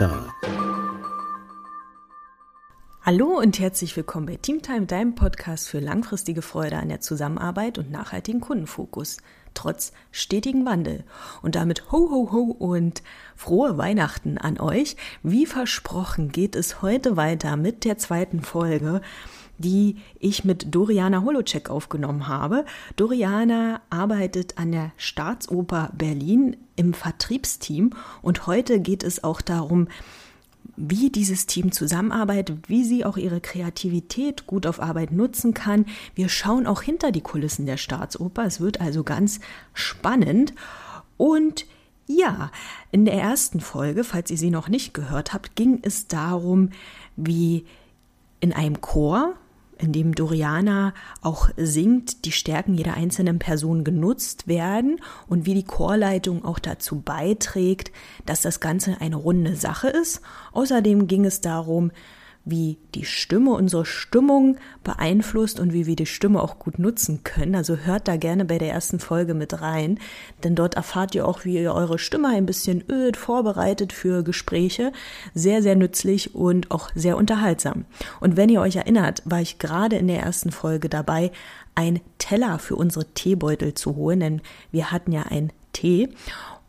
Talk. Hallo und herzlich willkommen bei Teamtime, deinem Podcast für langfristige Freude an der Zusammenarbeit und nachhaltigen Kundenfokus, trotz stetigen Wandel. Und damit ho ho ho und frohe Weihnachten an euch. Wie versprochen geht es heute weiter mit der zweiten Folge die ich mit Doriana Holocek aufgenommen habe. Doriana arbeitet an der Staatsoper Berlin im Vertriebsteam und heute geht es auch darum, wie dieses Team zusammenarbeitet, wie sie auch ihre Kreativität gut auf Arbeit nutzen kann. Wir schauen auch hinter die Kulissen der Staatsoper. Es wird also ganz spannend. Und ja, in der ersten Folge, falls ihr sie noch nicht gehört habt, ging es darum, wie in einem Chor in dem Doriana auch singt, die Stärken jeder einzelnen Person genutzt werden und wie die Chorleitung auch dazu beiträgt, dass das Ganze eine runde Sache ist. Außerdem ging es darum, wie die Stimme unsere Stimmung beeinflusst und wie wir die Stimme auch gut nutzen können. Also hört da gerne bei der ersten Folge mit rein, denn dort erfahrt ihr auch, wie ihr eure Stimme ein bisschen ölt, vorbereitet für Gespräche. Sehr, sehr nützlich und auch sehr unterhaltsam. Und wenn ihr euch erinnert, war ich gerade in der ersten Folge dabei, ein Teller für unsere Teebeutel zu holen, denn wir hatten ja einen Tee.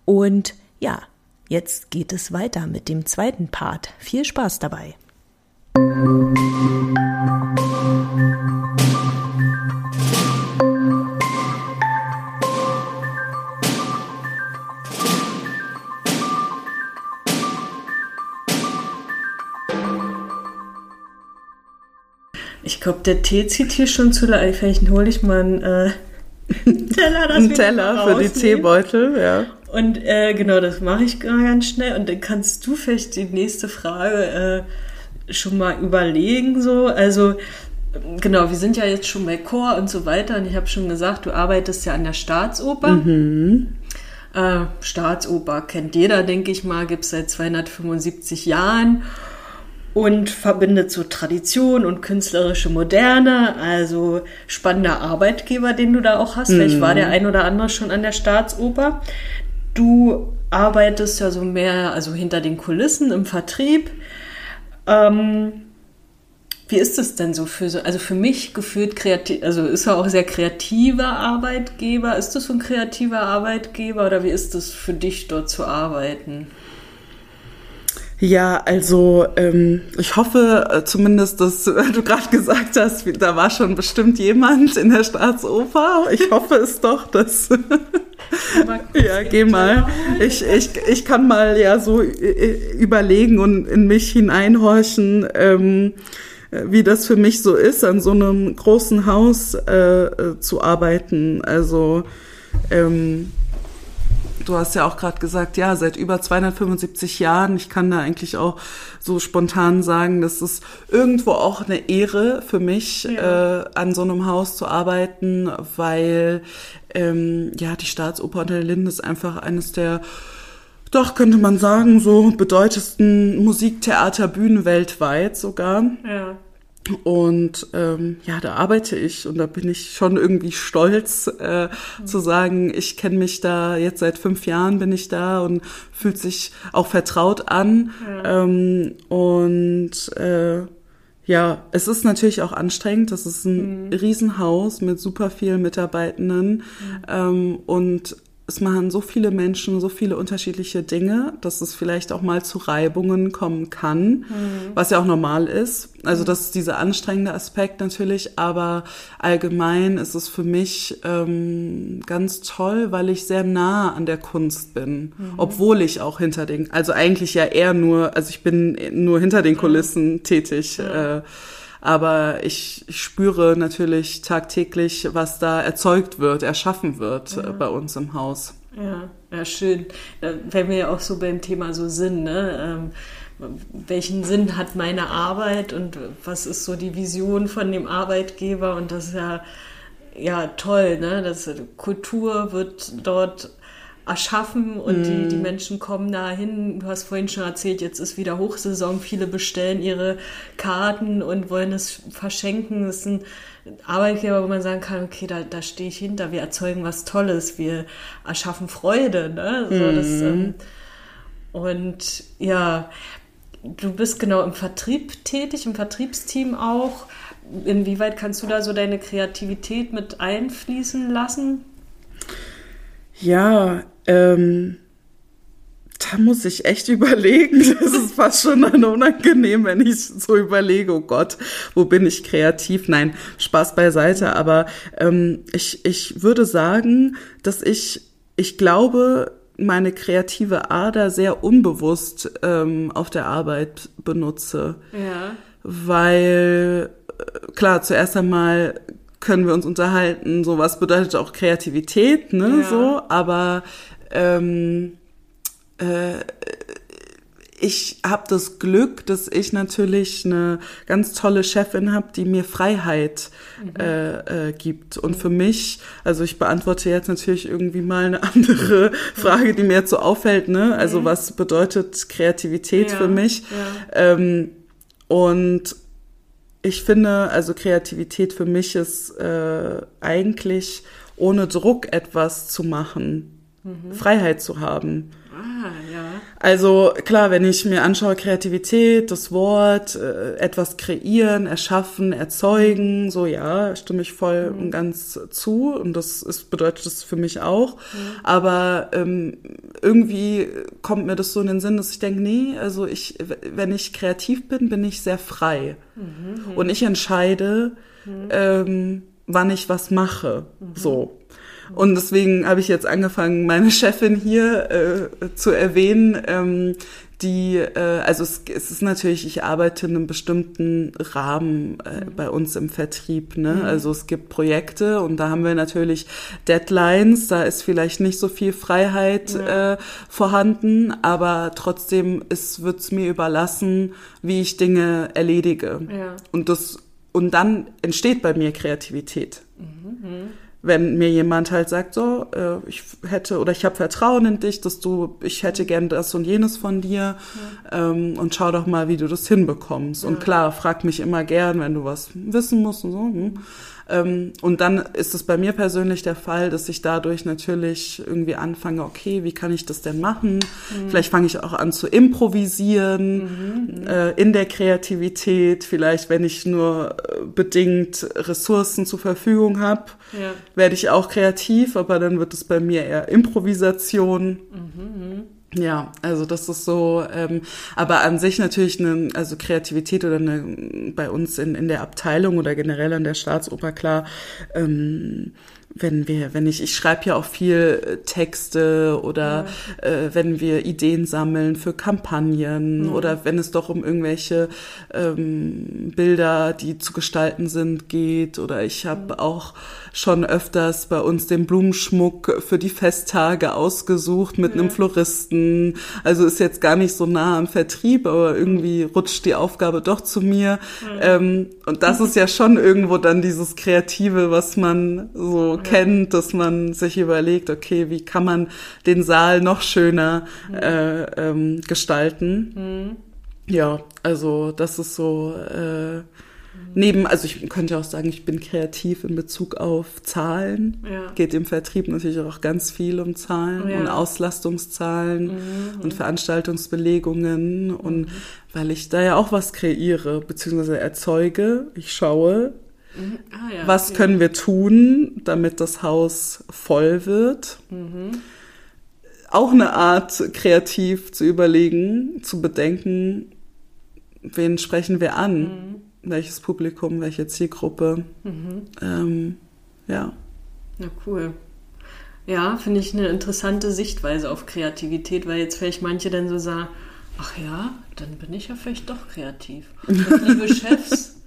Und ja, jetzt geht es weiter mit dem zweiten Part. Viel Spaß dabei. Ich glaube, der Tee zieht hier schon zu leicht. Vielleicht hole ich mal einen äh, Teller, einen Teller für die Teebeutel, ja. Und äh, genau, das mache ich ganz schnell. Und dann kannst du vielleicht die nächste Frage äh, schon mal überlegen, so. Also, genau, wir sind ja jetzt schon bei Chor und so weiter. Und ich habe schon gesagt, du arbeitest ja an der Staatsoper. Mhm. Äh, Staatsoper kennt jeder, denke ich mal, gibt es seit 275 Jahren und verbindet so Tradition und künstlerische Moderne, also spannender Arbeitgeber, den du da auch hast. Mhm. Vielleicht war der ein oder andere schon an der Staatsoper. Du arbeitest ja so mehr, also hinter den Kulissen im Vertrieb. Ähm, wie ist es denn so für so, also für mich gefühlt kreativ, also ist er auch sehr kreativer Arbeitgeber? Ist das so ein kreativer Arbeitgeber oder wie ist es für dich dort zu arbeiten? Ja, also ähm, ich hoffe äh, zumindest, dass äh, du gerade gesagt hast, da war schon bestimmt jemand in der Staatsoper. Ich hoffe es doch, dass ja, geh mal. Ich, ich, ich kann mal ja so äh, überlegen und in mich hineinhorchen, ähm, wie das für mich so ist, an so einem großen Haus äh, äh zu arbeiten. Also ähm, du hast ja auch gerade gesagt, ja, seit über 275 Jahren. Ich kann da eigentlich auch so spontan sagen, das ist irgendwo auch eine Ehre für mich, ja. äh, an so einem Haus zu arbeiten, weil ähm, ja die Staatsoper unter der Linden ist einfach eines der doch, könnte man sagen, so bedeutendsten Musiktheaterbühnen weltweit sogar. Ja. Und ähm, ja, da arbeite ich und da bin ich schon irgendwie stolz äh, mhm. zu sagen, ich kenne mich da jetzt seit fünf Jahren bin ich da und fühlt sich auch vertraut an. Ja. Ähm, und äh, ja, es ist natürlich auch anstrengend. Das ist ein mhm. Riesenhaus mit super vielen Mitarbeitenden mhm. ähm, und es machen so viele Menschen so viele unterschiedliche Dinge, dass es vielleicht auch mal zu Reibungen kommen kann, mhm. was ja auch normal ist. Also das ist dieser anstrengende Aspekt natürlich, aber allgemein ist es für mich ähm, ganz toll, weil ich sehr nah an der Kunst bin, mhm. obwohl ich auch hinter den, also eigentlich ja eher nur, also ich bin nur hinter den Kulissen mhm. tätig. Äh, aber ich, spüre natürlich tagtäglich, was da erzeugt wird, erschaffen wird ja. Äh, bei uns im Haus. Ja, ja, schön. Wenn wir ja auch so beim Thema so Sinn, ne? Ähm, welchen Sinn hat meine Arbeit und was ist so die Vision von dem Arbeitgeber? Und das ist ja, ja toll, ne? Das Kultur wird dort erschaffen und mm. die, die mhm. Menschen kommen da hin. Du hast vorhin schon erzählt, jetzt ist wieder Hochsaison, viele bestellen ihre Karten und wollen es verschenken. Das ist ein Arbeitgeber, wo man sagen kann, okay, da, da stehe ich hinter, wir erzeugen was Tolles, wir erschaffen Freude. Ne? So, mm. das, ähm, und ja, du bist genau im Vertrieb tätig, im Vertriebsteam auch. Inwieweit kannst du da so deine Kreativität mit einfließen lassen? Ja, ähm, da muss ich echt überlegen. Das ist fast schon unangenehm, wenn ich so überlege, oh Gott, wo bin ich kreativ? Nein, Spaß beiseite. Aber ähm, ich, ich würde sagen, dass ich, ich glaube, meine kreative Ader sehr unbewusst ähm, auf der Arbeit benutze. Ja. Weil, äh, klar, zuerst einmal können wir uns unterhalten, so was bedeutet auch Kreativität, ne, ja. so, aber ähm, äh, ich habe das Glück, dass ich natürlich eine ganz tolle Chefin habe, die mir Freiheit mhm. äh, äh, gibt. Und für mich, also ich beantworte jetzt natürlich irgendwie mal eine andere Frage, die mir jetzt so auffällt, ne? Also mhm. was bedeutet Kreativität ja, für mich? Ja. Ähm, und ich finde, also Kreativität für mich ist äh, eigentlich ohne Druck etwas zu machen, mhm. Freiheit zu haben. Ah. Also klar, wenn ich mir anschaue, Kreativität, das Wort, äh, etwas kreieren, erschaffen, erzeugen, so ja, stimme ich voll mhm. und ganz zu und das ist, bedeutet das für mich auch. Mhm. Aber ähm, irgendwie kommt mir das so in den Sinn, dass ich denke, nee, also ich, wenn ich kreativ bin, bin ich sehr frei mhm. und ich entscheide, mhm. ähm, wann ich was mache, mhm. so. Und deswegen habe ich jetzt angefangen, meine Chefin hier äh, zu erwähnen, ähm, die, äh, also es, es ist natürlich, ich arbeite in einem bestimmten Rahmen äh, mhm. bei uns im Vertrieb. Ne? Mhm. Also es gibt Projekte und da haben wir natürlich Deadlines, da ist vielleicht nicht so viel Freiheit ja. äh, vorhanden, aber trotzdem wird es mir überlassen, wie ich Dinge erledige. Ja. Und das und dann entsteht bei mir Kreativität. Mhm. Wenn mir jemand halt sagt, so, äh, ich hätte oder ich habe Vertrauen in dich, dass du, ich hätte gern das und jenes von dir ja. ähm, und schau doch mal, wie du das hinbekommst. Ja. Und klar, frag mich immer gern, wenn du was wissen musst und so. Hm. Ähm, und dann ist es bei mir persönlich der Fall, dass ich dadurch natürlich irgendwie anfange, okay, wie kann ich das denn machen? Mhm. Vielleicht fange ich auch an zu improvisieren mhm. äh, in der Kreativität. Vielleicht, wenn ich nur äh, bedingt Ressourcen zur Verfügung habe, ja. werde ich auch kreativ, aber dann wird es bei mir eher Improvisation. Mhm. Ja, also das ist so, ähm, aber an sich natürlich eine, also Kreativität oder eine, bei uns in, in der Abteilung oder generell an der Staatsoper klar, ähm, wenn wir, wenn ich, ich schreibe ja auch viel äh, Texte oder ja. äh, wenn wir Ideen sammeln für Kampagnen mhm. oder wenn es doch um irgendwelche ähm, Bilder, die zu gestalten sind, geht oder ich habe mhm. auch schon öfters bei uns den Blumenschmuck für die Festtage ausgesucht mit ja. einem Floristen. Also ist jetzt gar nicht so nah am Vertrieb, aber irgendwie rutscht die Aufgabe doch zu mir. Ja. Ähm, und das ist ja schon irgendwo dann dieses Kreative, was man so ja. kennt, dass man sich überlegt, okay, wie kann man den Saal noch schöner äh, ähm, gestalten. Mhm. Ja, also das ist so. Äh, Neben, also ich könnte auch sagen, ich bin kreativ in Bezug auf Zahlen. Ja. Geht im Vertrieb natürlich auch ganz viel um Zahlen ja. und Auslastungszahlen mhm. und Veranstaltungsbelegungen. Mhm. Und weil ich da ja auch was kreiere, beziehungsweise erzeuge, ich schaue, mhm. ah, ja, was okay. können wir tun, damit das Haus voll wird. Mhm. Auch eine Art, kreativ zu überlegen, zu bedenken, wen sprechen wir an Mhm welches Publikum, welche Zielgruppe. Mhm. Ähm, ja. Na cool. Ja, finde ich eine interessante Sichtweise auf Kreativität, weil jetzt vielleicht manche dann so sagen, ach ja, dann bin ich ja vielleicht doch kreativ. Und liebe Chefs,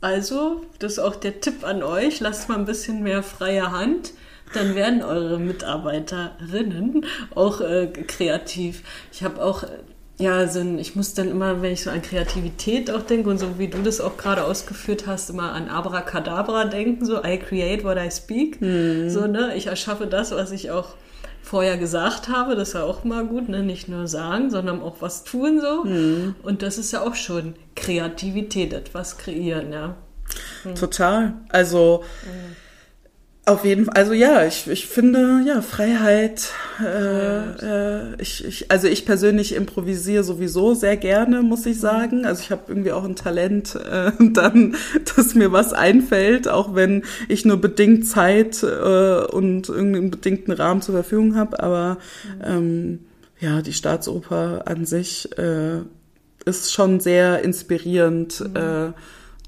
also, das ist auch der Tipp an euch, lasst mal ein bisschen mehr freie Hand dann werden eure Mitarbeiterinnen auch äh, kreativ. Ich habe auch ja, also ich muss dann immer, wenn ich so an Kreativität auch denke und so wie du das auch gerade ausgeführt hast, immer an Abracadabra denken, so I create what I speak. Mhm. So, ne, ich erschaffe das, was ich auch vorher gesagt habe, das ist ja auch mal gut, ne? nicht nur sagen, sondern auch was tun so. Mhm. Und das ist ja auch schon Kreativität, etwas kreieren, ja. Mhm. Total. Also Auf jeden Fall, also ja, ich, ich finde, ja, Freiheit, äh, äh, ich, ich, also ich persönlich improvisiere sowieso sehr gerne, muss ich sagen. Also ich habe irgendwie auch ein Talent, äh, dann, dass mir was einfällt, auch wenn ich nur bedingt Zeit äh, und irgendeinen bedingten Rahmen zur Verfügung habe. Aber ähm, ja, die Staatsoper an sich äh, ist schon sehr inspirierend. Mhm. Äh,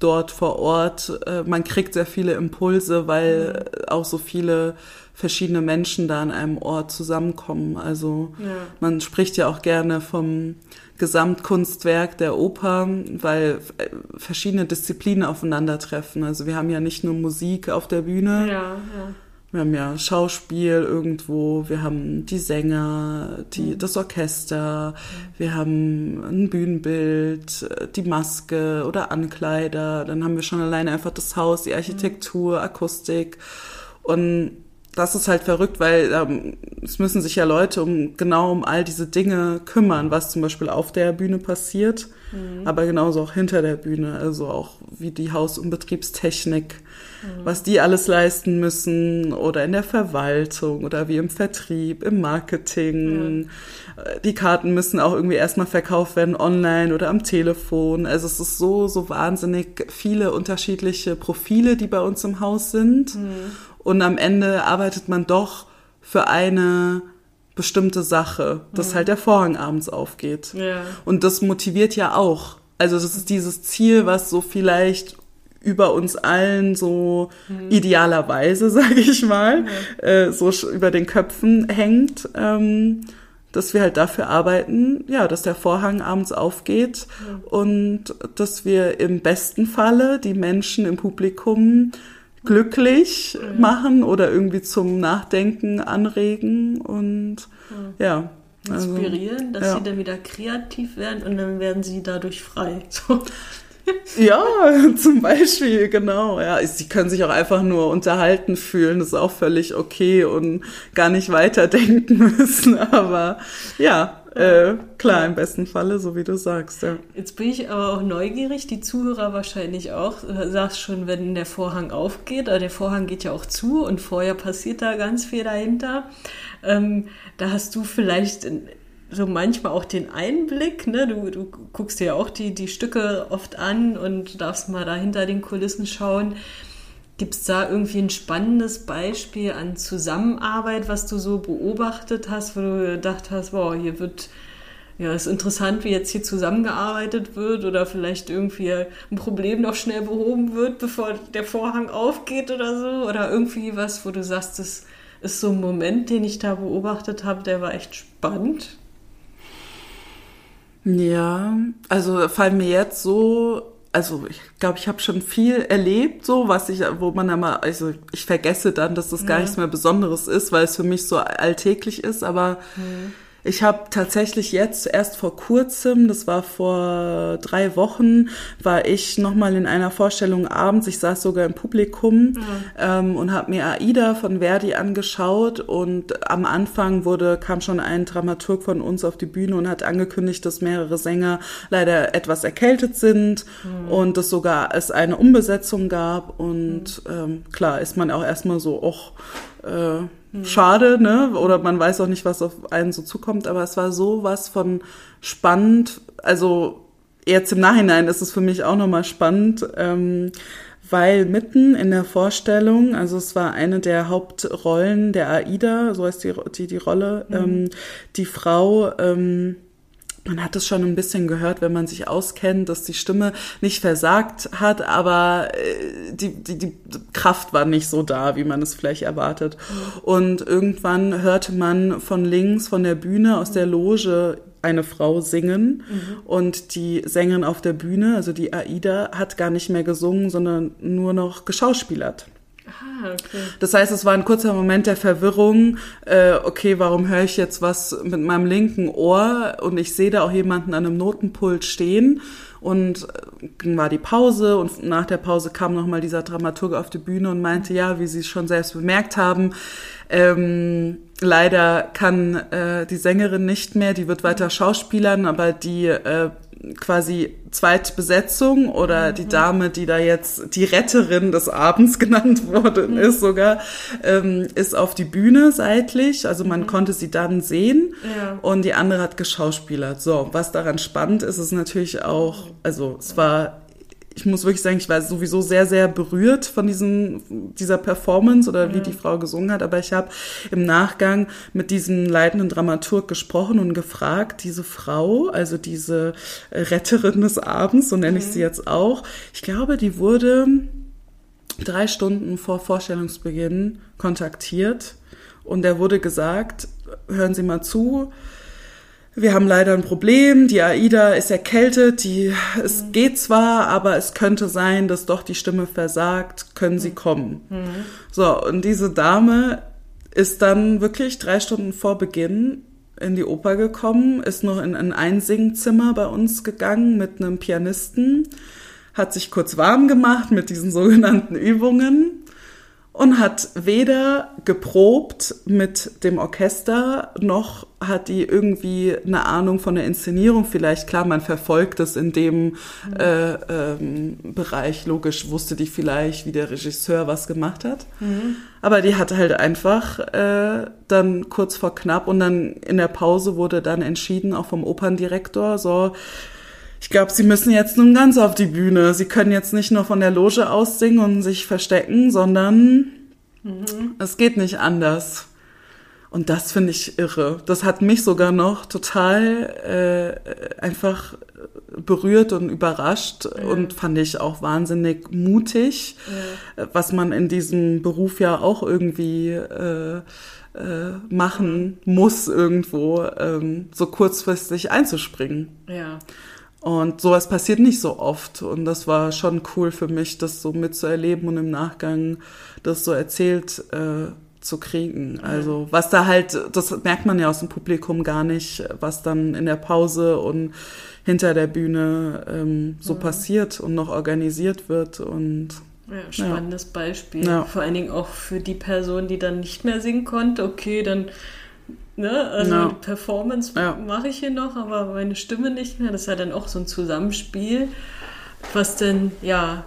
dort vor Ort. Äh, man kriegt sehr viele Impulse, weil mhm. auch so viele verschiedene Menschen da an einem Ort zusammenkommen. Also ja. man spricht ja auch gerne vom Gesamtkunstwerk der Oper, weil äh, verschiedene Disziplinen aufeinandertreffen. Also wir haben ja nicht nur Musik auf der Bühne, ja, ja. Wir haben ja Schauspiel irgendwo, wir haben die Sänger, die, mhm. das Orchester, wir haben ein Bühnenbild, die Maske oder Ankleider, dann haben wir schon alleine einfach das Haus, die Architektur, mhm. Akustik und das ist halt verrückt, weil ähm, es müssen sich ja Leute um genau um all diese Dinge kümmern, was zum Beispiel auf der Bühne passiert, mhm. aber genauso auch hinter der Bühne, also auch wie die Haus- und Betriebstechnik, mhm. was die alles leisten müssen oder in der Verwaltung oder wie im Vertrieb, im Marketing. Mhm. Die Karten müssen auch irgendwie erstmal verkauft werden online oder am Telefon. Also es ist so, so wahnsinnig viele unterschiedliche Profile, die bei uns im Haus sind. Und am Ende arbeitet man doch für eine bestimmte Sache, dass mhm. halt der Vorhang abends aufgeht. Ja. Und das motiviert ja auch. Also das ist dieses Ziel, was so vielleicht über uns allen so mhm. idealerweise, sage ich mal, mhm. äh, so über den Köpfen hängt, ähm, dass wir halt dafür arbeiten, ja, dass der Vorhang abends aufgeht und dass wir im besten Falle die Menschen im Publikum glücklich mhm. machen oder irgendwie zum Nachdenken anregen und mhm. ja. Also, Inspirieren, dass ja. sie dann wieder kreativ werden und dann werden sie dadurch frei. So. Ja, zum Beispiel, genau. Ja, sie können sich auch einfach nur unterhalten fühlen, das ist auch völlig okay und gar nicht weiterdenken müssen. Aber ja, äh, klar, im besten Falle, so wie du sagst, ja. Jetzt bin ich aber auch neugierig, die Zuhörer wahrscheinlich auch. Du sagst schon, wenn der Vorhang aufgeht, aber der Vorhang geht ja auch zu und vorher passiert da ganz viel dahinter. Ähm, da hast du vielleicht so manchmal auch den Einblick, ne? Du, du guckst dir ja auch die, die Stücke oft an und darfst mal da hinter den Kulissen schauen. Gibt es da irgendwie ein spannendes Beispiel an Zusammenarbeit, was du so beobachtet hast, wo du gedacht hast, wow, hier wird, ja, ist interessant, wie jetzt hier zusammengearbeitet wird oder vielleicht irgendwie ein Problem noch schnell behoben wird, bevor der Vorhang aufgeht oder so? Oder irgendwie was, wo du sagst, das ist so ein Moment, den ich da beobachtet habe, der war echt spannend? Ja, also fallen mir jetzt so also ich glaube, ich habe schon viel erlebt, so was ich, wo man immer, also ich vergesse dann, dass das gar nichts mehr Besonderes ist, weil es für mich so alltäglich ist, aber mhm. Ich habe tatsächlich jetzt erst vor kurzem, das war vor drei Wochen, war ich nochmal in einer Vorstellung abends. Ich saß sogar im Publikum mhm. ähm, und habe mir Aida von Verdi angeschaut. Und am Anfang wurde kam schon ein Dramaturg von uns auf die Bühne und hat angekündigt, dass mehrere Sänger leider etwas erkältet sind mhm. und dass sogar es eine Umbesetzung gab. Und mhm. ähm, klar ist man auch erstmal so, och, äh, schade, ne? Oder man weiß auch nicht, was auf einen so zukommt, aber es war so was von spannend. Also jetzt im Nachhinein ist es für mich auch nochmal spannend, ähm, weil mitten in der Vorstellung, also es war eine der Hauptrollen der AIDA, so heißt die, die, die Rolle, mhm. ähm, die Frau, ähm, man hat es schon ein bisschen gehört, wenn man sich auskennt, dass die Stimme nicht versagt hat, aber äh, die, die, die Kraft war nicht so da, wie man es vielleicht erwartet. Und irgendwann hörte man von links, von der Bühne, aus der Loge eine Frau singen mhm. und die Sängerin auf der Bühne, also die Aida, hat gar nicht mehr gesungen, sondern nur noch geschauspielert. Ah, okay. Das heißt, es war ein kurzer Moment der Verwirrung. Äh, okay, warum höre ich jetzt was mit meinem linken Ohr? Und ich sehe da auch jemanden an einem Notenpult stehen. Und äh, dann war die Pause. Und nach der Pause kam nochmal dieser Dramaturg auf die Bühne und meinte, ja, wie Sie es schon selbst bemerkt haben, ähm, leider kann äh, die Sängerin nicht mehr, die wird weiter Schauspielern, aber die äh, quasi Zweitbesetzung oder mhm. die Dame, die da jetzt die Retterin des Abends genannt worden mhm. ist sogar, ähm, ist auf die Bühne seitlich. Also man mhm. konnte sie dann sehen ja. und die andere hat geschauspielert. So, was daran spannend ist, ist natürlich auch, also es war ich muss wirklich sagen, ich war sowieso sehr, sehr berührt von diesem, dieser Performance oder wie mhm. die Frau gesungen hat. Aber ich habe im Nachgang mit diesem leitenden Dramaturg gesprochen und gefragt, diese Frau, also diese Retterin des Abends, so nenne ich sie mhm. jetzt auch, ich glaube, die wurde drei Stunden vor Vorstellungsbeginn kontaktiert und der wurde gesagt, hören Sie mal zu, wir haben leider ein Problem, die AIDA ist erkältet, die, es mhm. geht zwar, aber es könnte sein, dass doch die Stimme versagt, können Sie mhm. kommen. Mhm. So, und diese Dame ist dann wirklich drei Stunden vor Beginn in die Oper gekommen, ist noch in ein Einsingzimmer bei uns gegangen mit einem Pianisten, hat sich kurz warm gemacht mit diesen sogenannten Übungen und hat weder geprobt mit dem Orchester, noch hat die irgendwie eine Ahnung von der Inszenierung. Vielleicht, klar, man verfolgt es in dem mhm. äh, ähm, Bereich. Logisch wusste die vielleicht, wie der Regisseur was gemacht hat. Mhm. Aber die hat halt einfach äh, dann kurz vor knapp und dann in der Pause wurde dann entschieden, auch vom Operndirektor, so, ich glaube, sie müssen jetzt nun ganz auf die Bühne. Sie können jetzt nicht nur von der Loge aus singen und sich verstecken, sondern mhm. es geht nicht anders. Und das finde ich irre. Das hat mich sogar noch total äh, einfach berührt und überrascht ja. und fand ich auch wahnsinnig mutig, ja. was man in diesem Beruf ja auch irgendwie äh, äh, machen muss, irgendwo ähm, so kurzfristig einzuspringen. Ja. Und sowas passiert nicht so oft. Und das war schon cool für mich, das so mitzuerleben und im Nachgang das so erzählt äh, zu kriegen. Also was da halt, das merkt man ja aus dem Publikum gar nicht, was dann in der Pause und hinter der Bühne ähm, so ja. passiert und noch organisiert wird. Und ja, spannendes ja. Beispiel. Ja. Vor allen Dingen auch für die Person, die dann nicht mehr singen konnte. Okay, dann Ne? Also no. Performance ja. mache ich hier noch, aber meine Stimme nicht mehr. Das ist ja dann auch so ein Zusammenspiel, was dann ja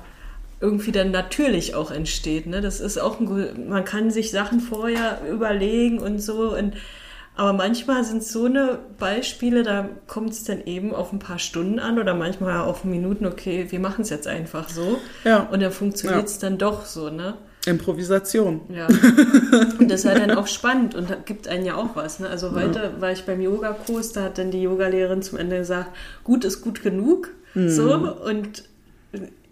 irgendwie dann natürlich auch entsteht. Ne? Das ist auch ein, man kann sich Sachen vorher überlegen und so. Und, aber manchmal sind so eine Beispiele, da kommt es dann eben auf ein paar Stunden an oder manchmal auf Minuten, okay, wir machen es jetzt einfach so. Ja. Und dann funktioniert es ja. dann doch so, ne? Improvisation. Ja. Und das ist halt dann auch spannend und gibt einen ja auch was. Ne? Also heute ja. war ich beim Yogakurs, da hat dann die Yogalehrerin zum Ende gesagt, gut ist gut genug. Mhm. So, und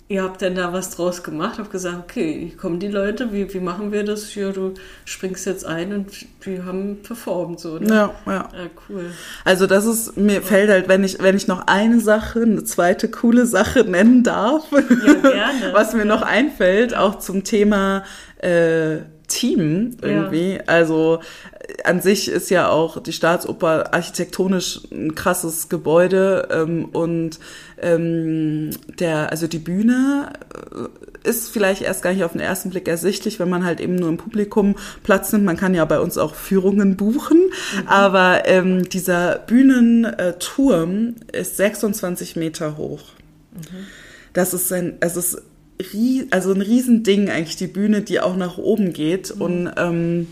ihr habt dann da was draus gemacht, habt gesagt, okay, kommen die Leute, wie, wie machen wir das? Ja, du springst jetzt ein und wir haben performt so. Ne? Ja, ja, ja. cool. Also das ist, mir fällt halt, wenn ich, wenn ich noch eine Sache, eine zweite coole Sache nennen darf, ja, gerne. was mir noch einfällt, auch zum Thema äh, Team irgendwie. Ja. Also an sich ist ja auch die Staatsoper architektonisch ein krasses Gebäude ähm, und ähm, der, also die Bühne äh, ist vielleicht erst gar nicht auf den ersten Blick ersichtlich, wenn man halt eben nur im Publikum Platz nimmt. Man kann ja bei uns auch Führungen buchen, mhm. aber ähm, dieser Bühnenturm ist 26 Meter hoch. Mhm. Das ist ein, es ist also ein Riesending eigentlich, die Bühne, die auch nach oben geht mhm. und ähm,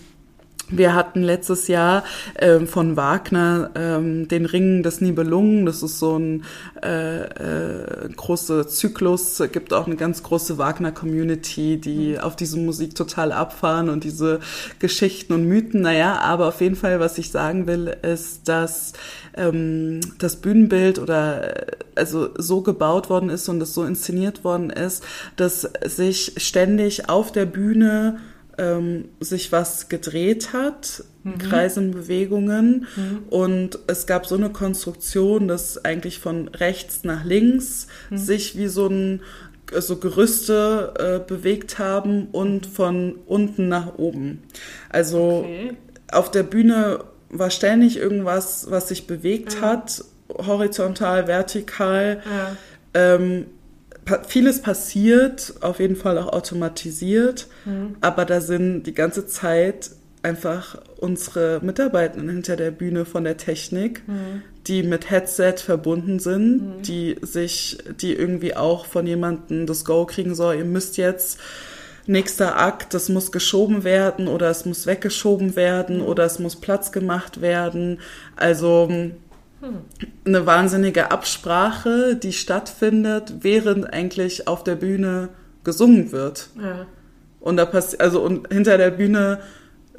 wir hatten letztes Jahr ähm, von Wagner ähm, den Ring des Nibelungen. Das ist so ein äh, äh, großer Zyklus. gibt auch eine ganz große Wagner-Community, die mhm. auf diese Musik total abfahren und diese Geschichten und Mythen. Naja, aber auf jeden Fall, was ich sagen will, ist, dass ähm, das Bühnenbild oder äh, also so gebaut worden ist und es so inszeniert worden ist, dass sich ständig auf der Bühne ähm, sich was gedreht hat, mhm. Kreisenbewegungen. Mhm. Und es gab so eine Konstruktion, dass eigentlich von rechts nach links mhm. sich wie so ein so Gerüste äh, bewegt haben und von unten nach oben. Also okay. auf der Bühne war ständig irgendwas, was sich bewegt ja. hat, horizontal, vertikal. Ja. Ähm, vieles passiert, auf jeden Fall auch automatisiert, mhm. aber da sind die ganze Zeit einfach unsere Mitarbeitenden hinter der Bühne von der Technik, mhm. die mit Headset verbunden sind, mhm. die sich, die irgendwie auch von jemandem das Go kriegen soll, ihr müsst jetzt nächster Akt, das muss geschoben werden oder es muss weggeschoben werden mhm. oder es muss Platz gemacht werden. Also hm. Eine wahnsinnige Absprache, die stattfindet, während eigentlich auf der Bühne gesungen wird. Ja. Und da passiert, also und hinter der Bühne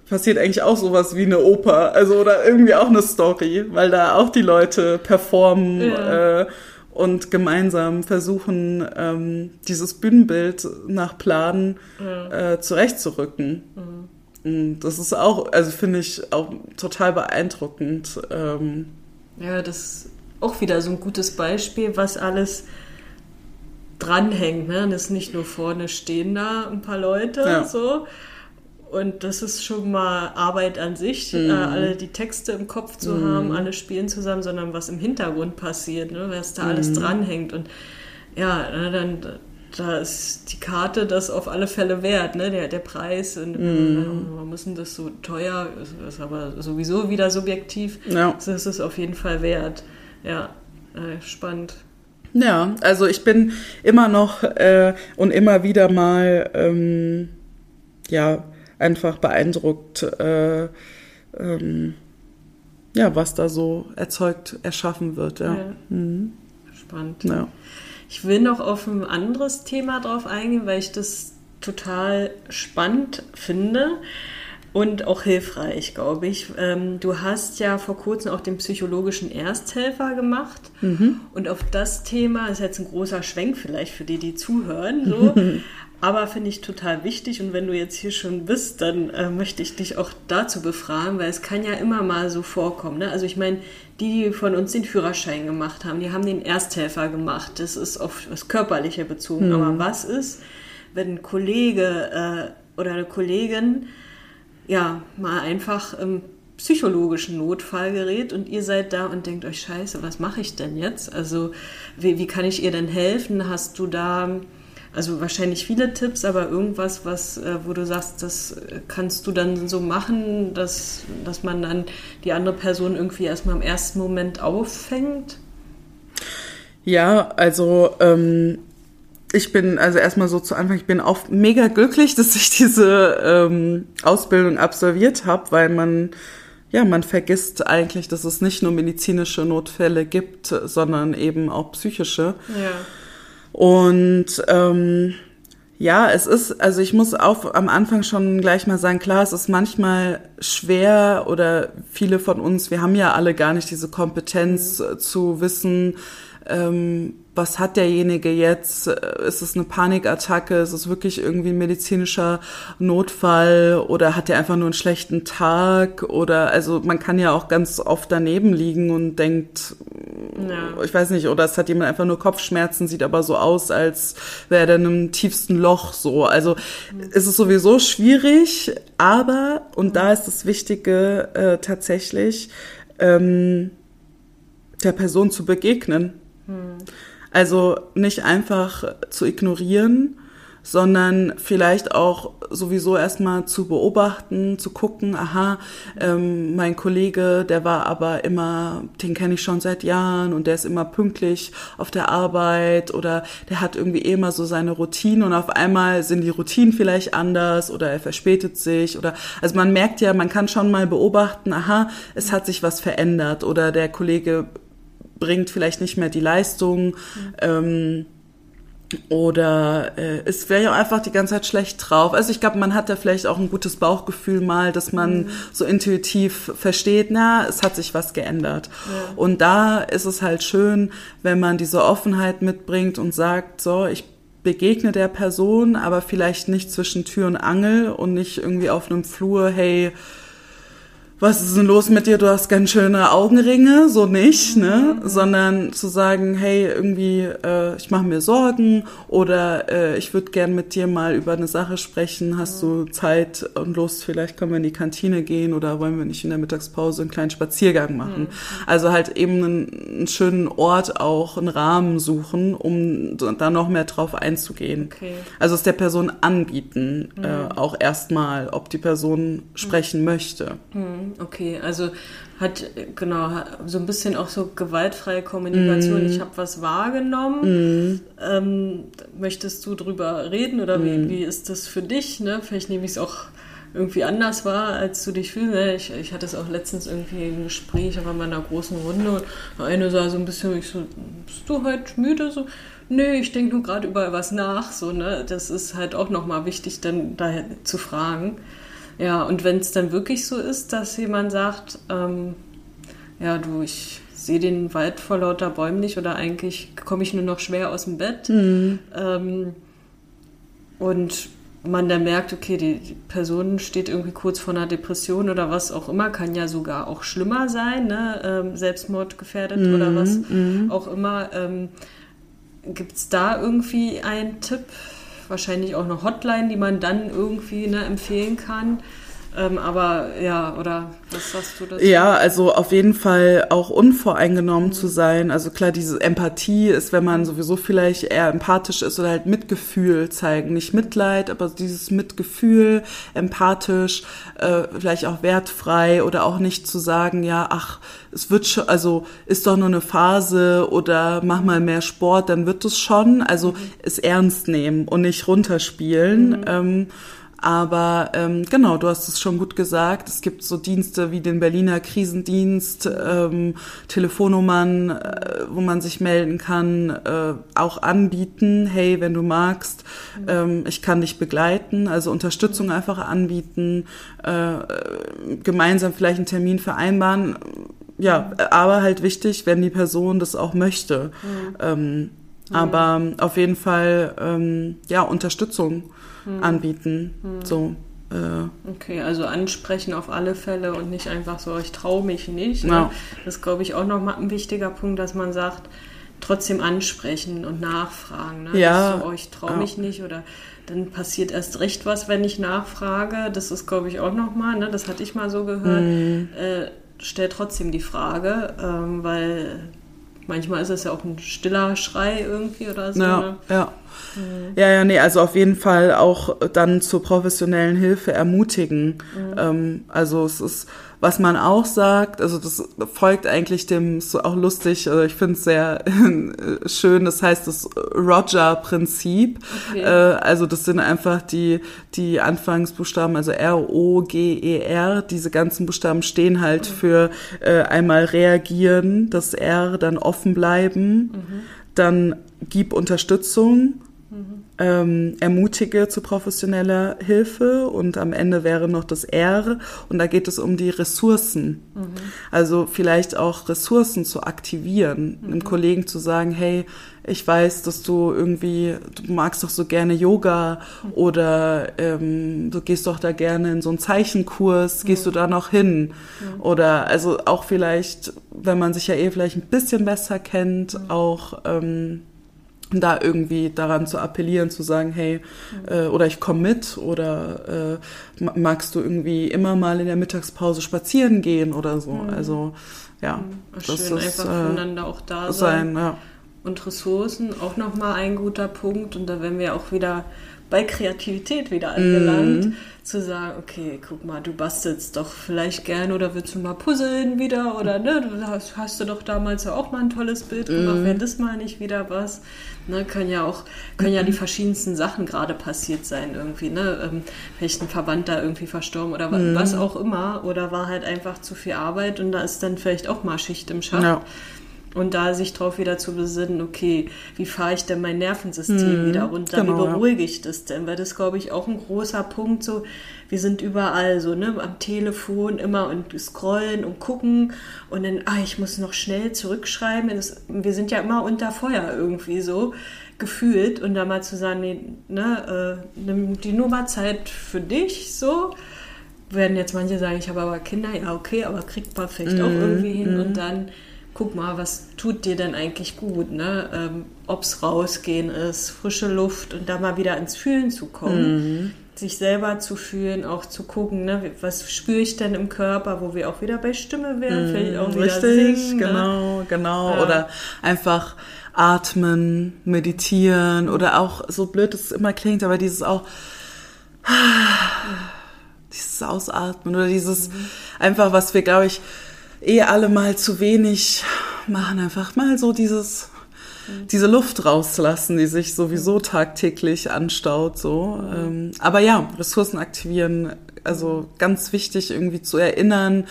passiert eigentlich auch sowas wie eine Oper, also oder irgendwie auch eine Story, weil da auch die Leute performen ja. äh, und gemeinsam versuchen, ähm, dieses Bühnenbild nach Plan ja. äh, zurechtzurücken. Mhm. Und das ist auch, also finde ich auch total beeindruckend. Ähm, ja, das ist auch wieder so ein gutes Beispiel, was alles dranhängt. Ne? Das ist nicht nur vorne stehen da ein paar Leute ja. so. Und das ist schon mal Arbeit an sich, mhm. äh, alle die Texte im Kopf zu mhm. haben, alle spielen zusammen, sondern was im Hintergrund passiert, ne? was da mhm. alles dranhängt. Und ja, dann da ist die Karte das auf alle Fälle wert, ne? der, der Preis. Und, mhm. Man muss das so teuer, ist aber sowieso wieder subjektiv. Ja. Das ist es auf jeden Fall wert. Ja, äh, spannend. Ja, also ich bin immer noch äh, und immer wieder mal ähm, ja einfach beeindruckt, äh, ähm, ja, was da so erzeugt, erschaffen wird. Ja. ja. Mhm. Spannend. Ja. Ich will noch auf ein anderes Thema drauf eingehen, weil ich das total spannend finde und auch hilfreich, glaube ich. Ähm, du hast ja vor kurzem auch den psychologischen Ersthelfer gemacht mhm. und auf das Thema ist jetzt ein großer Schwenk vielleicht für die, die zuhören, so. aber finde ich total wichtig und wenn du jetzt hier schon bist, dann äh, möchte ich dich auch dazu befragen, weil es kann ja immer mal so vorkommen. Ne? Also ich meine, die, die von uns den Führerschein gemacht haben, die haben den Ersthelfer gemacht. Das ist auf das Körperliche bezogen. Mhm. Aber was ist, wenn ein Kollege äh, oder eine Kollegin ja, mal einfach im psychologischen Notfall gerät und ihr seid da und denkt euch, scheiße, was mache ich denn jetzt? Also wie, wie kann ich ihr denn helfen? Hast du da, also wahrscheinlich viele Tipps, aber irgendwas, was, äh, wo du sagst, das kannst du dann so machen, dass, dass man dann die andere Person irgendwie erstmal im ersten Moment auffängt? Ja, also ähm, ich bin also erstmal so zu Anfang, ich bin auch mega glücklich, dass ich diese ähm, Ausbildung absolviert habe, weil man ja, man vergisst eigentlich, dass es nicht nur medizinische Notfälle gibt, sondern eben auch psychische. Ja. Und ähm, ja, es ist, also ich muss auch am Anfang schon gleich mal sagen, klar, es ist manchmal schwer oder viele von uns, wir haben ja alle gar nicht diese Kompetenz mhm. zu wissen, ähm, was hat derjenige jetzt? Ist es eine Panikattacke? Ist es wirklich irgendwie ein medizinischer Notfall? Oder hat er einfach nur einen schlechten Tag? Oder, also man kann ja auch ganz oft daneben liegen und denkt, ja. ich weiß nicht, oder es hat jemand einfach nur Kopfschmerzen, sieht aber so aus, als wäre er in einem tiefsten Loch so. Also mhm. es ist sowieso schwierig, aber, und da ist das Wichtige äh, tatsächlich, ähm, der Person zu begegnen. Also nicht einfach zu ignorieren, sondern vielleicht auch sowieso erstmal zu beobachten, zu gucken, aha, ähm, mein Kollege, der war aber immer, den kenne ich schon seit Jahren und der ist immer pünktlich auf der Arbeit oder der hat irgendwie eh immer so seine Routinen und auf einmal sind die Routinen vielleicht anders oder er verspätet sich oder, also man merkt ja, man kann schon mal beobachten, aha, es hat sich was verändert oder der Kollege bringt vielleicht nicht mehr die Leistung. Mhm. Ähm, oder äh, ist vielleicht auch einfach die ganze Zeit schlecht drauf. Also ich glaube, man hat da vielleicht auch ein gutes Bauchgefühl mal, dass man mhm. so intuitiv versteht, na, es hat sich was geändert. Ja. Und da ist es halt schön, wenn man diese Offenheit mitbringt und sagt, so, ich begegne der Person, aber vielleicht nicht zwischen Tür und Angel und nicht irgendwie auf einem Flur, hey, was ist denn los mit dir? Du hast ganz schöne Augenringe, so nicht, ne? Mhm. Sondern zu sagen, hey, irgendwie, äh, ich mache mir Sorgen oder äh, ich würde gern mit dir mal über eine Sache sprechen. Hast du Zeit und Lust? Vielleicht können wir in die Kantine gehen oder wollen wir nicht in der Mittagspause einen kleinen Spaziergang machen? Mhm. Also halt eben einen, einen, schönen Ort auch, einen Rahmen suchen, um da noch mehr drauf einzugehen. Okay. Also es der Person anbieten, äh, mhm. äh, auch erstmal, ob die Person sprechen möchte. Okay, also hat genau so ein bisschen auch so gewaltfreie Kommunikation. Mm. Ich habe was wahrgenommen. Mm. Ähm, möchtest du drüber reden oder mm. wie, mhm. wie ist das für dich? Ne? Vielleicht nehme ich es auch irgendwie anders war, als du dich fühlst. Ne? Ich, ich hatte es auch letztens irgendwie ein Gespräch, aber in einer großen Runde und eine sah so ein bisschen, ich so, bist du heute müde? So, nö, ich denke nur gerade über was nach. So, ne? Das ist halt auch nochmal wichtig, dann daher zu fragen. Ja, und wenn es dann wirklich so ist, dass jemand sagt, ähm, ja, du, ich sehe den Wald vor lauter Bäumen nicht oder eigentlich komme ich nur noch schwer aus dem Bett. Mhm. Ähm, und man dann merkt, okay, die, Person steht irgendwie kurz vor einer Depression oder was auch immer, kann ja sogar auch schlimmer sein, ne? ähm, Selbstmordgefährdet mm, oder was mm. auch immer. Ähm, Gibt es da irgendwie einen Tipp? Wahrscheinlich auch eine Hotline, die man dann irgendwie ne, empfehlen kann. Ähm, aber ja, oder was sagst du dazu? Ja, also auf jeden Fall auch unvoreingenommen mhm. zu sein. Also klar, diese Empathie ist, wenn man sowieso vielleicht eher empathisch ist oder halt Mitgefühl zeigen. Nicht Mitleid, aber dieses Mitgefühl, empathisch, äh, vielleicht auch wertfrei oder auch nicht zu sagen, ja, ach, es wird schon, also ist doch nur eine Phase oder mach mal mehr Sport, dann wird es schon. Also mhm. es ernst nehmen und nicht runterspielen. Mhm. Ähm, aber ähm, genau, du hast es schon gut gesagt. Es gibt so Dienste wie den Berliner Krisendienst, ähm, Telefonnummern, äh, wo man sich melden kann, äh, auch anbieten. Hey, wenn du magst, ähm, ich kann dich begleiten. Also Unterstützung einfach anbieten, äh, gemeinsam vielleicht einen Termin vereinbaren. Ja, aber halt wichtig, wenn die Person das auch möchte. Mhm. Ähm, aber auf jeden Fall ähm, ja Unterstützung hm. anbieten. Hm. So. Äh. Okay, also ansprechen auf alle Fälle und nicht einfach so, ich traue mich nicht. Ne? Das ist, glaube ich, auch nochmal ein wichtiger Punkt, dass man sagt, trotzdem ansprechen und nachfragen. Ne? Ja. So, oh, ich traue mich nicht oder dann passiert erst recht was, wenn ich nachfrage. Das ist, glaube ich, auch nochmal, ne? das hatte ich mal so gehört. Mhm. Äh, stell trotzdem die Frage, ähm, weil manchmal ist es ja auch ein stiller Schrei irgendwie oder so. Ja, ne? ja. Mhm. Ja, ja, nee, also auf jeden Fall auch dann zur professionellen Hilfe ermutigen. Mhm. Ähm, also es ist, was man auch sagt, also das folgt eigentlich dem, ist auch lustig, also ich finde es sehr schön, das heißt das Roger-Prinzip. Okay. Äh, also das sind einfach die, die Anfangsbuchstaben, also R-O-G-E-R, e diese ganzen Buchstaben stehen halt mhm. für äh, einmal reagieren, das R dann offen bleiben, mhm. dann gib Unterstützung ähm, ermutige zu professioneller Hilfe und am Ende wäre noch das R und da geht es um die Ressourcen. Mhm. Also vielleicht auch Ressourcen zu aktivieren, mhm. einem Kollegen zu sagen, hey, ich weiß, dass du irgendwie, du magst doch so gerne Yoga mhm. oder ähm, du gehst doch da gerne in so einen Zeichenkurs, gehst du da noch hin? Oder also auch vielleicht, wenn man sich ja eh vielleicht ein bisschen besser kennt, auch ähm, da irgendwie daran zu appellieren, zu sagen, hey, äh, oder ich komme mit oder äh, magst du irgendwie immer mal in der Mittagspause spazieren gehen oder so. Mhm. Also ja, mhm. das Schön, ist einfach äh, füreinander auch da sein. sein ja. Und Ressourcen auch nochmal ein guter Punkt und da werden wir auch wieder bei Kreativität wieder angelangt. Mhm zu sagen, okay, guck mal, du bastelst doch vielleicht gern oder willst du mal puzzeln wieder oder ne, du hast, hast du doch damals ja auch mal ein tolles Bild gemacht, mm. wäre das mal nicht wieder was. Ne, können ja auch, können ja die verschiedensten Sachen gerade passiert sein irgendwie, ne? Ähm, vielleicht ein Verwandter irgendwie verstorben oder mm. was auch immer oder war halt einfach zu viel Arbeit und da ist dann vielleicht auch mal Schicht im Schacht. Ja. Und da sich drauf wieder zu besinnen, okay, wie fahre ich denn mein Nervensystem mhm, wieder runter? Genau, wie beruhige ich das denn? Weil das, glaube ich, auch ein großer Punkt so, wir sind überall so, ne, am Telefon immer und scrollen und gucken und dann, ah, ich muss noch schnell zurückschreiben. Das, wir sind ja immer unter Feuer irgendwie so gefühlt und da mal zu sagen, nee, ne, äh, nimm die Nummer Zeit für dich so werden jetzt manche sagen, ich habe aber Kinder, ja okay, aber kriegt man vielleicht mm, auch mhm, irgendwie hin mm. und dann guck mal, was tut dir denn eigentlich gut, ne? Ähm, Ob es rausgehen ist, frische Luft und da mal wieder ins Fühlen zu kommen. Mhm. Sich selber zu fühlen, auch zu gucken, ne? was spüre ich denn im Körper, wo wir auch wieder bei Stimme wären, mhm. vielleicht auch wieder Richtig, singen. Ne? Genau, ne? genau. Ja. Oder einfach atmen, meditieren oder auch, so blöd es immer klingt, aber dieses auch dieses Ausatmen oder dieses mhm. einfach, was wir, glaube ich, eh alle mal zu wenig machen, einfach mal so dieses diese Luft rauslassen, die sich sowieso tagtäglich anstaut, so. Mhm. Aber ja, Ressourcen aktivieren, also ganz wichtig irgendwie zu erinnern,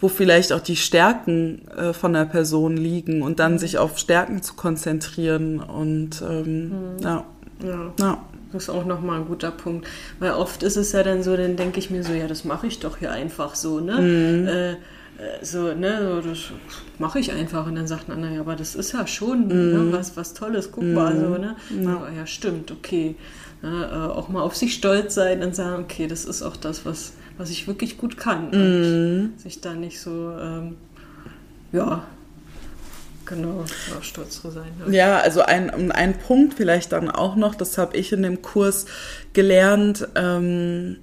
wo vielleicht auch die Stärken äh, von der Person liegen und dann mhm. sich auf Stärken zu konzentrieren und ähm, mhm. ja. ja. ja. Das ist auch nochmal ein guter Punkt. Weil oft ist es ja dann so, dann denke ich mir so, ja, das mache ich doch hier einfach so, ne? Mhm. Äh so, ne, so, das mache ich einfach. Und dann sagt man, naja, aber das ist ja schon ne, mhm. ne, was, was Tolles, guck mhm. mal, so, ne? Ja. ja, stimmt, okay. Ja, äh, auch mal auf sich stolz sein und sagen, okay, das ist auch das, was, was ich wirklich gut kann. Mhm. Und sich da nicht so, ähm, ja, Genau, auch stolz zu sein. Ja, ja also ein, ein Punkt vielleicht dann auch noch, das habe ich in dem Kurs gelernt, ähm,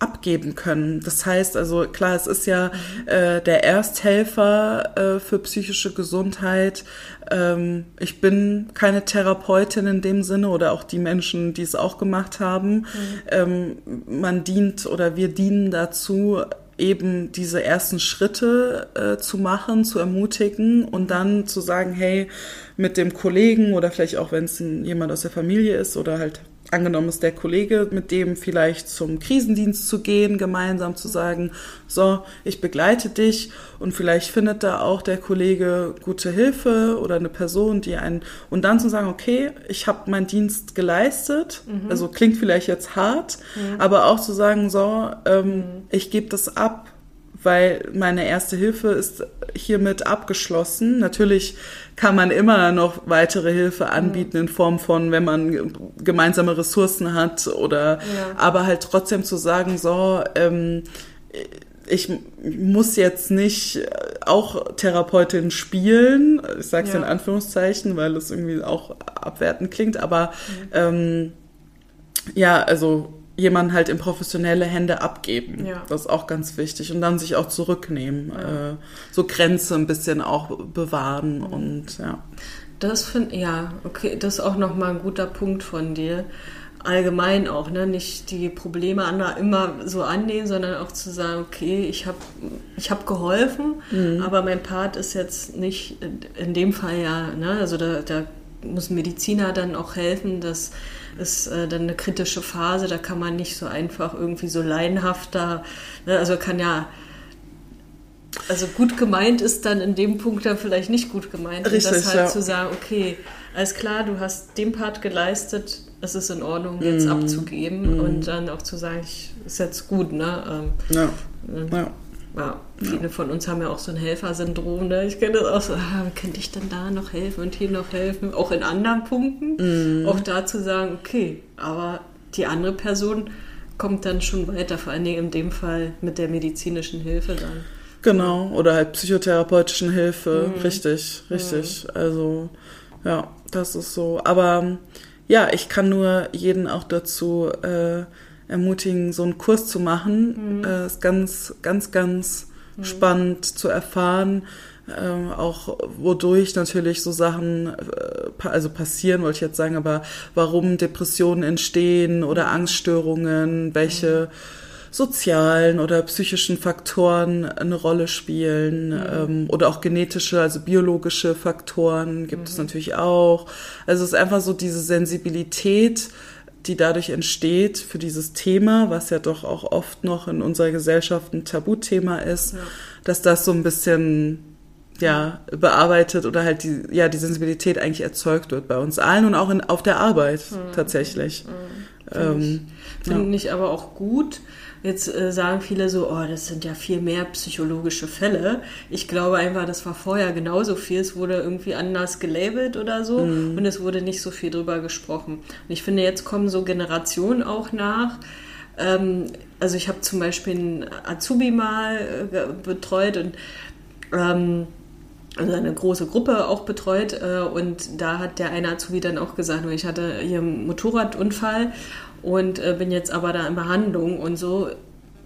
abgeben können. Das heißt also, klar, es ist ja äh, der Ersthelfer äh, für psychische Gesundheit. Ähm, ich bin keine Therapeutin in dem Sinne oder auch die Menschen, die es auch gemacht haben. Mhm. Ähm, man dient oder wir dienen dazu, eben diese ersten Schritte äh, zu machen, zu ermutigen und dann zu sagen, hey, mit dem Kollegen oder vielleicht auch, wenn es jemand aus der Familie ist oder halt angenommen ist der Kollege, mit dem vielleicht zum Krisendienst zu gehen, gemeinsam zu sagen, so, ich begleite dich und vielleicht findet da auch der Kollege gute Hilfe oder eine Person, die einen und dann zu sagen, okay, ich habe meinen Dienst geleistet, mhm. also klingt vielleicht jetzt hart, mhm. aber auch zu sagen, so, ähm, mhm. ich gebe das ab, weil meine erste Hilfe ist hiermit abgeschlossen. Natürlich kann man immer noch weitere Hilfe anbieten in Form von, wenn man gemeinsame Ressourcen hat oder, ja. aber halt trotzdem zu sagen, so, ähm, ich muss jetzt nicht auch Therapeutin spielen, ich sage es ja. in Anführungszeichen, weil es irgendwie auch abwertend klingt, aber mhm. ähm, ja, also jemanden halt in professionelle Hände abgeben. Ja. Das ist auch ganz wichtig. Und dann sich auch zurücknehmen. Ja. Äh, so Grenze ein bisschen auch bewahren mhm. und ja. Das finde ja, okay, das ist auch nochmal ein guter Punkt von dir. Allgemein auch, ne? Nicht die Probleme anderer immer so annehmen, sondern auch zu sagen, okay, ich habe ich hab geholfen, mhm. aber mein Part ist jetzt nicht in dem Fall ja, ne? Also da, da muss ein Mediziner dann auch helfen, dass ist äh, dann eine kritische Phase, da kann man nicht so einfach irgendwie so laienhafter, ne, also kann ja, also gut gemeint ist dann in dem Punkt dann vielleicht nicht gut gemeint. Richtig, und das halt ja. zu sagen, okay, alles klar, du hast den Part geleistet, es ist in Ordnung, jetzt mm. abzugeben mm. und dann auch zu sagen, ich, ist jetzt gut, ne? Ähm, ja. ja. Ja, viele ja. von uns haben ja auch so ein Helfersyndrom. Ne? Ich kenne das auch so, ah, könnte ich dann da noch helfen und hier noch helfen? Auch in anderen Punkten. Mhm. Auch da zu sagen, okay, aber die andere Person kommt dann schon weiter, vor allen Dingen in dem Fall mit der medizinischen Hilfe dann. Genau, oder halt psychotherapeutischen Hilfe. Mhm. Richtig, richtig. Mhm. Also, ja, das ist so. Aber ja, ich kann nur jeden auch dazu äh, ermutigen, so einen Kurs zu machen. Mhm. Äh, ist ganz, ganz, ganz mhm. spannend zu erfahren. Äh, auch wodurch natürlich so Sachen äh, also passieren, wollte ich jetzt sagen, aber warum Depressionen entstehen oder mhm. Angststörungen, welche mhm. sozialen oder psychischen Faktoren eine Rolle spielen mhm. ähm, oder auch genetische, also biologische Faktoren gibt es mhm. natürlich auch. Also es ist einfach so diese Sensibilität die dadurch entsteht für dieses Thema, was ja doch auch oft noch in unserer Gesellschaft ein Tabuthema ist, ja. dass das so ein bisschen ja bearbeitet oder halt die ja die Sensibilität eigentlich erzeugt wird bei uns allen und auch in, auf der Arbeit mhm. tatsächlich. Mhm. Ähm, ich, find ja. ich aber auch gut, Jetzt äh, sagen viele so, oh, das sind ja viel mehr psychologische Fälle. Ich glaube einfach, das war vorher genauso viel. Es wurde irgendwie anders gelabelt oder so mhm. und es wurde nicht so viel drüber gesprochen. Und ich finde, jetzt kommen so Generationen auch nach. Ähm, also ich habe zum Beispiel einen Azubi mal äh, betreut und ähm, also eine große Gruppe auch betreut äh, und da hat der eine Azubi dann auch gesagt, ich hatte hier einen Motorradunfall und äh, bin jetzt aber da in Behandlung und so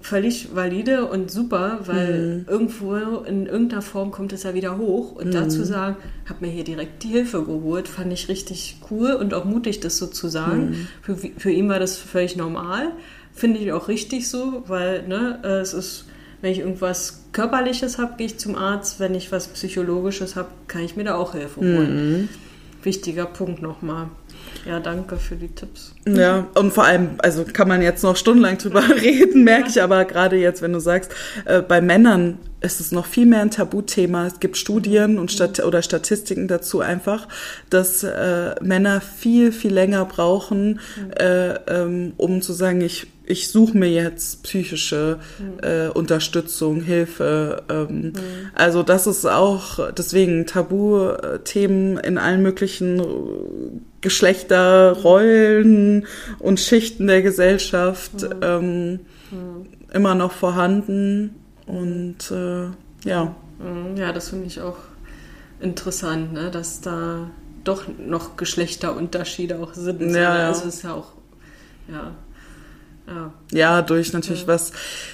völlig valide und super, weil mhm. irgendwo in irgendeiner Form kommt es ja wieder hoch und mhm. dazu sagen, habe mir hier direkt die Hilfe geholt, fand ich richtig cool und auch mutig, das so zu sagen. Mhm. Für, für ihn war das völlig normal, finde ich auch richtig so, weil ne, äh, es ist, wenn ich irgendwas Körperliches habe, gehe ich zum Arzt. Wenn ich was Psychologisches habe, kann ich mir da auch Hilfe holen. Mhm. Wichtiger Punkt nochmal. Ja, danke für die Tipps. Ja, und vor allem, also kann man jetzt noch stundenlang drüber reden, merke ich aber gerade jetzt, wenn du sagst, äh, bei Männern ist es noch viel mehr ein Tabuthema. Es gibt Studien und Stat oder Statistiken dazu einfach, dass äh, Männer viel, viel länger brauchen, äh, ähm, um zu sagen, ich ich suche mir jetzt psychische äh, Unterstützung, Hilfe. Ähm, mhm. Also das ist auch deswegen Tabuthemen in allen möglichen Geschlechterrollen und Schichten der Gesellschaft mhm. ähm, mhm. immer noch vorhanden. Und äh, ja. Mhm. Ja, das finde ich auch interessant, ne? dass da doch noch Geschlechterunterschiede auch sind. Ja, ja. Also ist ja auch, ja, ja. ja, durch natürlich ja. was.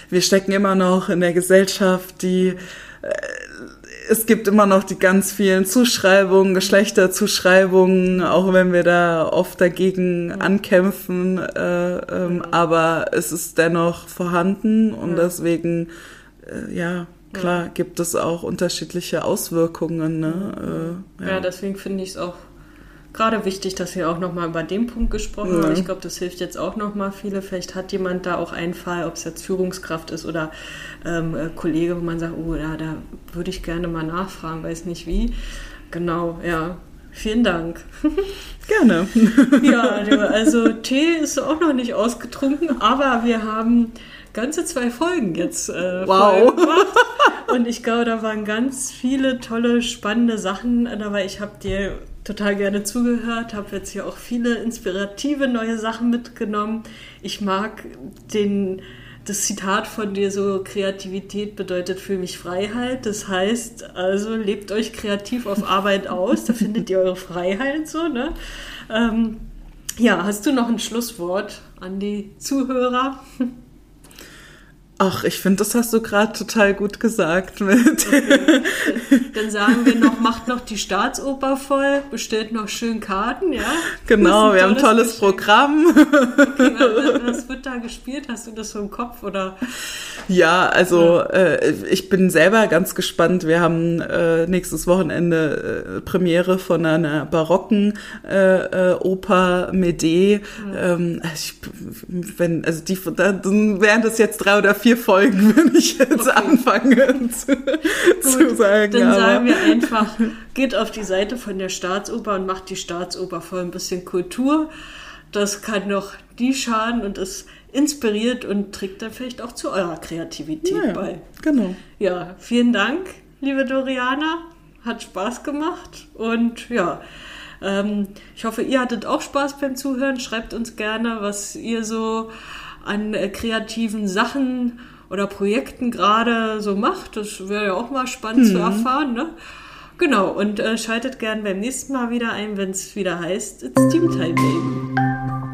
Wir stecken immer noch in der Gesellschaft, die äh, es gibt immer noch die ganz vielen Zuschreibungen, Geschlechterzuschreibungen, auch wenn wir da oft dagegen ankämpfen. Äh, ähm, aber es ist dennoch vorhanden und deswegen, äh, ja, klar, gibt es auch unterschiedliche Auswirkungen. Ne? Äh, ja. ja, deswegen finde ich es auch gerade wichtig, dass wir auch nochmal über den Punkt gesprochen haben. Ja. Ich glaube, das hilft jetzt auch nochmal viele. Vielleicht hat jemand da auch einen Fall, ob es jetzt Führungskraft ist oder ähm, äh, Kollege, wo man sagt, oh, da, da würde ich gerne mal nachfragen, weiß nicht wie. Genau, ja. Vielen Dank. Gerne. ja, also Tee ist auch noch nicht ausgetrunken, aber wir haben ganze zwei Folgen jetzt äh, wow. Und ich glaube, da waren ganz viele tolle, spannende Sachen dabei. Ich habe dir total gerne zugehört, habe jetzt hier auch viele inspirative neue Sachen mitgenommen. Ich mag den, das Zitat von dir so, Kreativität bedeutet für mich Freiheit. Das heißt, also lebt euch kreativ auf Arbeit aus, da findet ihr eure Freiheit so, ne? Ähm, ja, hast du noch ein Schlusswort an die Zuhörer? Ach, ich finde, das hast du gerade total gut gesagt. Mit. Okay. Dann sagen wir noch, macht noch die Staatsoper voll, bestellt noch schön Karten, ja? Genau, wir haben ein tolles Geschenk. Programm. Okay, was wird da gespielt? Hast du das so im Kopf oder? Ja, also. Äh, ich bin selber ganz gespannt. Wir haben äh, nächstes Wochenende äh, Premiere von einer barocken äh, äh Oper Medee. Ja. Ähm, also ich, wenn, also die, dann wären das jetzt drei oder vier vier Folgen, wenn ich jetzt okay. anfange zu, zu, sagen. Dann aber. sagen wir einfach, geht auf die Seite von der Staatsoper und macht die Staatsoper voll ein bisschen Kultur. Das kann doch die schaden und es inspiriert und trägt dann vielleicht auch zu eurer Kreativität ja, bei. Genau. Ja, vielen Dank, liebe Doriana. Hat Spaß gemacht und ja, ähm, ich hoffe, ihr hattet auch Spaß beim Zuhören. Schreibt uns gerne, was ihr so an äh, kreativen Sachen oder Projekten gerade so macht. Das wäre ja auch mal spannend mhm. zu erfahren. Ne? Genau, und äh, schaltet gern beim nächsten Mal wieder ein, wenn es wieder heißt, It's Team Time Baby.